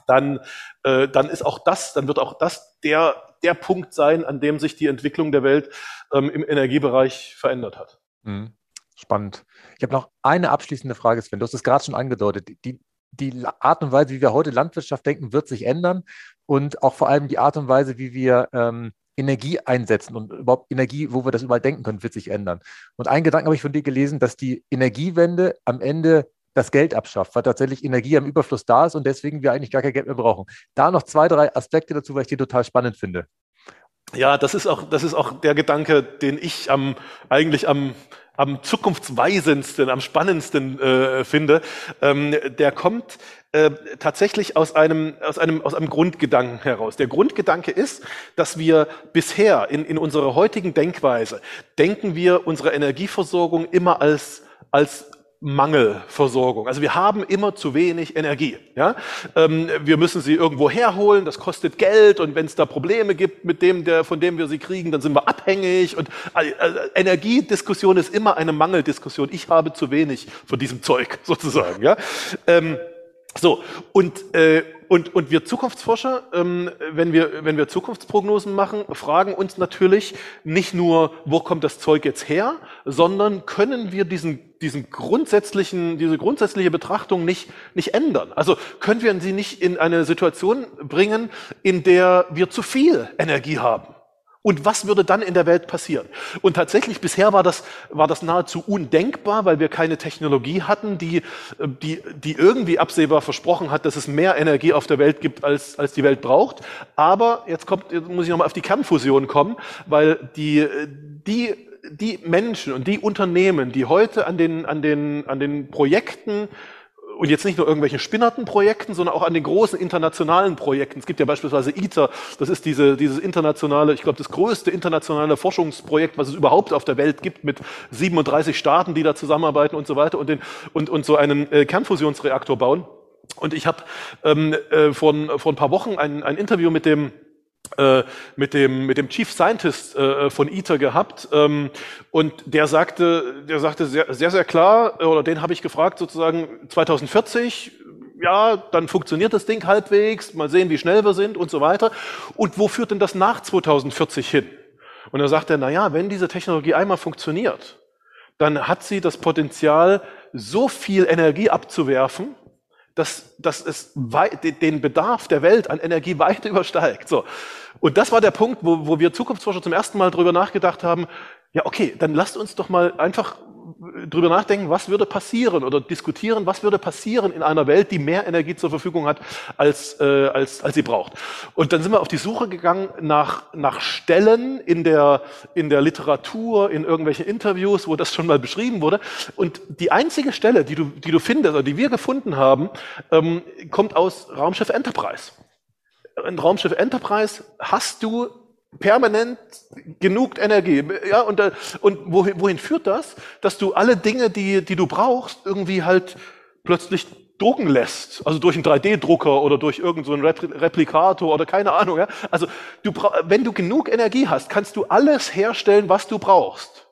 dann, äh, dann ist auch das, dann wird auch das der der Punkt sein, an dem sich die Entwicklung der Welt ähm, im Energiebereich verändert hat. Mhm. Spannend. Ich habe noch eine abschließende Frage, Sven. Du hast es gerade schon angedeutet. Die, die Art und Weise, wie wir heute Landwirtschaft denken, wird sich ändern und auch vor allem die Art und Weise, wie wir ähm, Energie einsetzen und überhaupt Energie, wo wir das überall denken können, wird sich ändern. Und einen Gedanken habe ich von dir gelesen, dass die Energiewende am Ende das Geld abschafft, weil tatsächlich Energie am Überfluss da ist und deswegen wir eigentlich gar kein Geld mehr brauchen. Da noch zwei, drei Aspekte dazu, weil ich die total spannend finde. Ja, das ist auch, das ist auch der Gedanke, den ich am, eigentlich am, am zukunftsweisendsten, am spannendsten äh, finde, ähm, der kommt äh, tatsächlich aus einem, aus, einem, aus einem Grundgedanken heraus. Der Grundgedanke ist, dass wir bisher in, in unserer heutigen Denkweise denken wir unsere Energieversorgung immer als, als Mangelversorgung. Also wir haben immer zu wenig Energie. Ja? Ähm, wir müssen sie irgendwo herholen, das kostet Geld und wenn es da Probleme gibt mit dem, der, von dem wir sie kriegen, dann sind wir abhängig. Und also, Energiediskussion ist immer eine Mangeldiskussion. Ich habe zu wenig von diesem Zeug (laughs) sozusagen. Ja? Ähm, so, und, äh, und, und wir Zukunftsforscher, ähm, wenn, wir, wenn wir Zukunftsprognosen machen, fragen uns natürlich nicht nur, wo kommt das Zeug jetzt her, sondern können wir diesen, diesen grundsätzlichen, diese grundsätzliche Betrachtung nicht, nicht ändern? Also können wir sie nicht in eine Situation bringen, in der wir zu viel Energie haben? Und was würde dann in der Welt passieren? Und tatsächlich, bisher war das, war das nahezu undenkbar, weil wir keine Technologie hatten, die, die, die irgendwie absehbar versprochen hat, dass es mehr Energie auf der Welt gibt, als, als die Welt braucht. Aber jetzt, kommt, jetzt muss ich nochmal auf die Kernfusion kommen, weil die, die, die Menschen und die Unternehmen, die heute an den, an den, an den Projekten und jetzt nicht nur irgendwelche spinnerten Projekten, sondern auch an den großen internationalen Projekten. Es gibt ja beispielsweise ITER, das ist diese, dieses internationale, ich glaube, das größte internationale Forschungsprojekt, was es überhaupt auf der Welt gibt, mit 37 Staaten, die da zusammenarbeiten und so weiter und, den, und, und so einen äh, Kernfusionsreaktor bauen. Und ich habe ähm, äh, vor, vor ein paar Wochen ein, ein Interview mit dem mit dem mit dem Chief Scientist äh, von ITER gehabt ähm, und der sagte der sagte sehr sehr sehr klar oder den habe ich gefragt sozusagen 2040 ja dann funktioniert das Ding halbwegs mal sehen wie schnell wir sind und so weiter. Und wo führt denn das nach 2040 hin? Und er sagte na ja wenn diese Technologie einmal funktioniert dann hat sie das Potenzial so viel Energie abzuwerfen dass, dass es den Bedarf der Welt an Energie weit (laughs) übersteigt. So. Und das war der Punkt, wo, wo wir Zukunftsforscher zum ersten Mal drüber nachgedacht haben, ja, okay, dann lasst uns doch mal einfach drüber nachdenken, was würde passieren oder diskutieren, was würde passieren in einer Welt, die mehr Energie zur Verfügung hat, als, äh, als, als sie braucht. Und dann sind wir auf die Suche gegangen nach, nach Stellen in der, in der Literatur, in irgendwelchen Interviews, wo das schon mal beschrieben wurde. Und die einzige Stelle, die du, die du findest, oder die wir gefunden haben, ähm, kommt aus Raumschiff Enterprise. In Raumschiff Enterprise hast du permanent genug Energie. Ja, und, äh, und wohin, wohin führt das? Dass du alle Dinge, die, die du brauchst, irgendwie halt plötzlich drucken lässt. Also durch einen 3D-Drucker oder durch irgendeinen so Replikator oder keine Ahnung. Ja? Also du, wenn du genug Energie hast, kannst du alles herstellen, was du brauchst.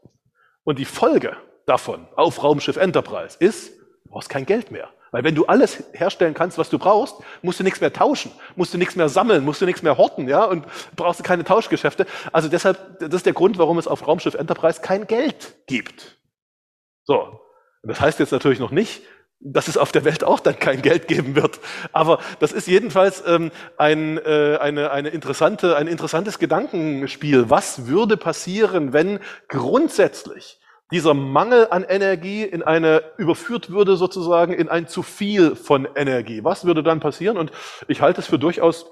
Und die Folge davon auf Raumschiff Enterprise ist, du brauchst kein Geld mehr. Weil wenn du alles herstellen kannst, was du brauchst, musst du nichts mehr tauschen, musst du nichts mehr sammeln, musst du nichts mehr horten, ja, und brauchst du keine Tauschgeschäfte. Also deshalb, das ist der Grund, warum es auf Raumschiff Enterprise kein Geld gibt. So. Das heißt jetzt natürlich noch nicht, dass es auf der Welt auch dann kein Geld geben wird. Aber das ist jedenfalls ähm, ein, äh, eine, eine interessante, ein interessantes Gedankenspiel. Was würde passieren, wenn grundsätzlich dieser Mangel an Energie in eine überführt würde sozusagen in ein zu viel von Energie. Was würde dann passieren? Und ich halte es für durchaus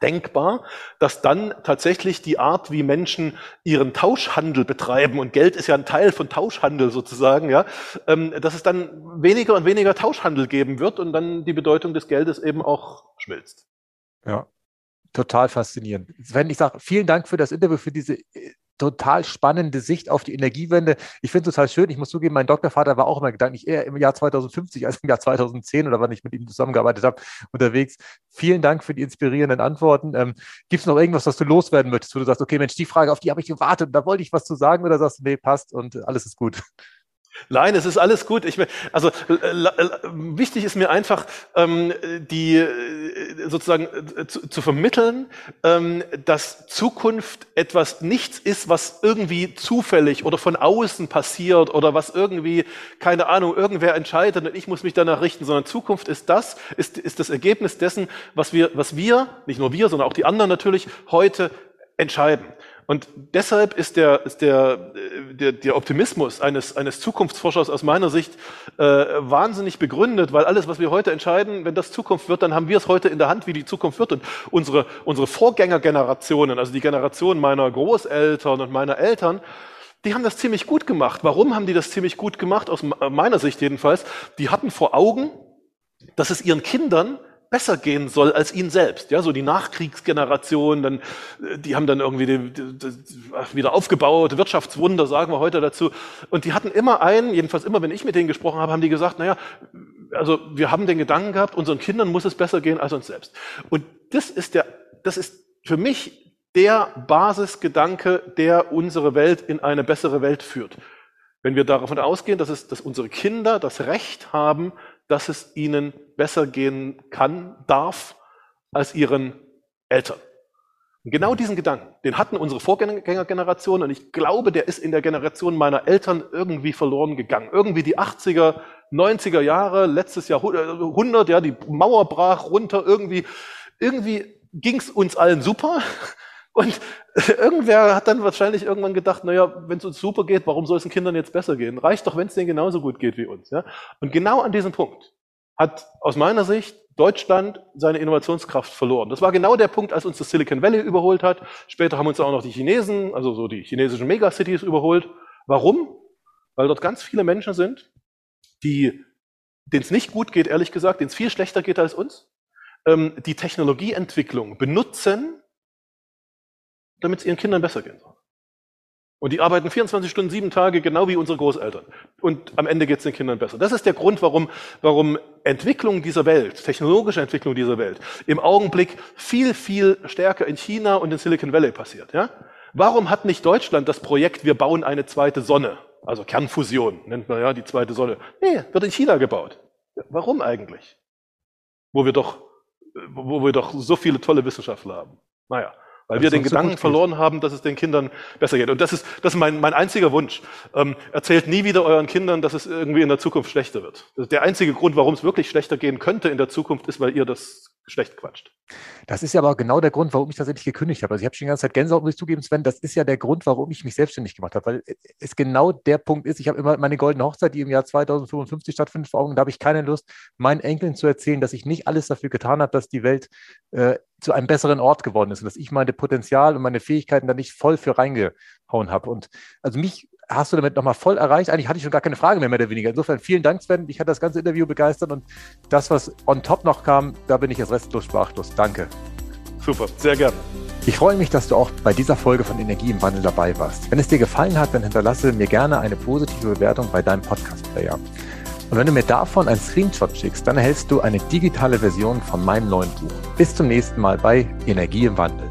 denkbar, dass dann tatsächlich die Art, wie Menschen ihren Tauschhandel betreiben, und Geld ist ja ein Teil von Tauschhandel sozusagen, ja, ähm, dass es dann weniger und weniger Tauschhandel geben wird und dann die Bedeutung des Geldes eben auch schmilzt. Ja, total faszinierend. Sven, ich sage vielen Dank für das Interview, für diese total spannende Sicht auf die Energiewende. Ich finde es total schön. Ich muss zugeben, mein Doktorvater war auch immer gedanklich eher im Jahr 2050 als im Jahr 2010 oder wann ich mit ihm zusammengearbeitet habe, unterwegs. Vielen Dank für die inspirierenden Antworten. Ähm, Gibt es noch irgendwas, was du loswerden möchtest, wo du sagst, okay, Mensch, die Frage, auf die habe ich gewartet, da wollte ich was zu sagen oder sagst du, nee, passt und alles ist gut? Nein, es ist alles gut. Ich, also äh, wichtig ist mir einfach, ähm, die äh, sozusagen äh, zu, zu vermitteln, ähm, dass Zukunft etwas nichts ist, was irgendwie zufällig oder von außen passiert oder was irgendwie keine Ahnung irgendwer entscheidet und ich muss mich danach richten, sondern Zukunft ist das, ist, ist das Ergebnis dessen, was wir, was wir, nicht nur wir, sondern auch die anderen natürlich heute entscheiden. Und deshalb ist der, ist der, der, der Optimismus eines, eines Zukunftsforschers aus meiner Sicht äh, wahnsinnig begründet, weil alles, was wir heute entscheiden, wenn das Zukunft wird, dann haben wir es heute in der Hand, wie die Zukunft wird. Und unsere, unsere Vorgängergenerationen, also die Generation meiner Großeltern und meiner Eltern, die haben das ziemlich gut gemacht. Warum haben die das ziemlich gut gemacht? Aus meiner Sicht jedenfalls. Die hatten vor Augen, dass es ihren Kindern besser gehen soll als ihn selbst. Ja, so die Nachkriegsgeneration, dann, äh, die haben dann irgendwie die, die, die, wieder aufgebaut, Wirtschaftswunder, sagen wir heute dazu. Und die hatten immer einen, jedenfalls immer, wenn ich mit denen gesprochen habe, haben die gesagt, naja, also wir haben den Gedanken gehabt, unseren Kindern muss es besser gehen als uns selbst. Und das ist der, das ist für mich der Basisgedanke, der unsere Welt in eine bessere Welt führt. Wenn wir davon ausgehen, dass, es, dass unsere Kinder das Recht haben, dass es ihnen besser gehen kann, darf, als ihren Eltern. Und genau diesen Gedanken, den hatten unsere Vorgängergeneration und ich glaube, der ist in der Generation meiner Eltern irgendwie verloren gegangen. Irgendwie die 80er, 90er Jahre, letztes Jahrhundert, ja, die Mauer brach runter, irgendwie, irgendwie ging es uns allen super. Und (laughs) irgendwer hat dann wahrscheinlich irgendwann gedacht, naja, wenn es uns super geht, warum soll es den Kindern jetzt besser gehen? Reicht doch, wenn es denen genauso gut geht wie uns. Ja? Und genau an diesem Punkt hat aus meiner Sicht Deutschland seine Innovationskraft verloren. Das war genau der Punkt, als uns das Silicon Valley überholt hat. Später haben uns auch noch die Chinesen, also so die chinesischen Megacities überholt. Warum? Weil dort ganz viele Menschen sind, die, denen es nicht gut geht, ehrlich gesagt, denen es viel schlechter geht als uns, ähm, die Technologieentwicklung benutzen, damit es ihren Kindern besser gehen soll. Und die arbeiten 24 Stunden, sieben Tage, genau wie unsere Großeltern. Und am Ende geht es den Kindern besser. Das ist der Grund, warum, warum Entwicklung dieser Welt, technologische Entwicklung dieser Welt, im Augenblick viel, viel stärker in China und in Silicon Valley passiert. Ja? Warum hat nicht Deutschland das Projekt, wir bauen eine zweite Sonne? Also Kernfusion nennt man ja die zweite Sonne. Nee, wird in China gebaut. Warum eigentlich? Wo wir doch, wo wir doch so viele tolle Wissenschaftler haben. Naja. Weil wir den Gedanken verloren haben, dass es den Kindern besser geht. Und das ist, das ist mein, mein einziger Wunsch. Ähm, erzählt nie wieder euren Kindern, dass es irgendwie in der Zukunft schlechter wird. der einzige Grund, warum es wirklich schlechter gehen könnte in der Zukunft, ist, weil ihr das schlecht quatscht. Das ist ja aber genau der Grund, warum ich tatsächlich gekündigt habe. Also ich habe schon die ganze Zeit Gänsehaut, muss ich zugeben, Sven, das ist ja der Grund, warum ich mich selbstständig gemacht habe, weil es genau der Punkt ist, ich habe immer meine goldene Hochzeit, die im Jahr 2055 stattfindet, vor Augen, da habe ich keine Lust, meinen Enkeln zu erzählen, dass ich nicht alles dafür getan habe, dass die Welt äh, zu einem besseren Ort geworden ist und dass ich meine Potenzial und meine Fähigkeiten da nicht voll für reingehauen habe. Und also mich hast du damit nochmal voll erreicht. Eigentlich hatte ich schon gar keine Frage mehr, mehr oder weniger. Insofern vielen Dank, Sven. Ich hatte das ganze Interview begeistert und das, was on top noch kam, da bin ich jetzt restlos sprachlos. Danke. Super, sehr gerne. Ich freue mich, dass du auch bei dieser Folge von Energie im Wandel dabei warst. Wenn es dir gefallen hat, dann hinterlasse mir gerne eine positive Bewertung bei deinem Podcast-Player. Und wenn du mir davon einen Screenshot schickst, dann erhältst du eine digitale Version von meinem neuen Buch. Bis zum nächsten Mal bei Energie im Wandel.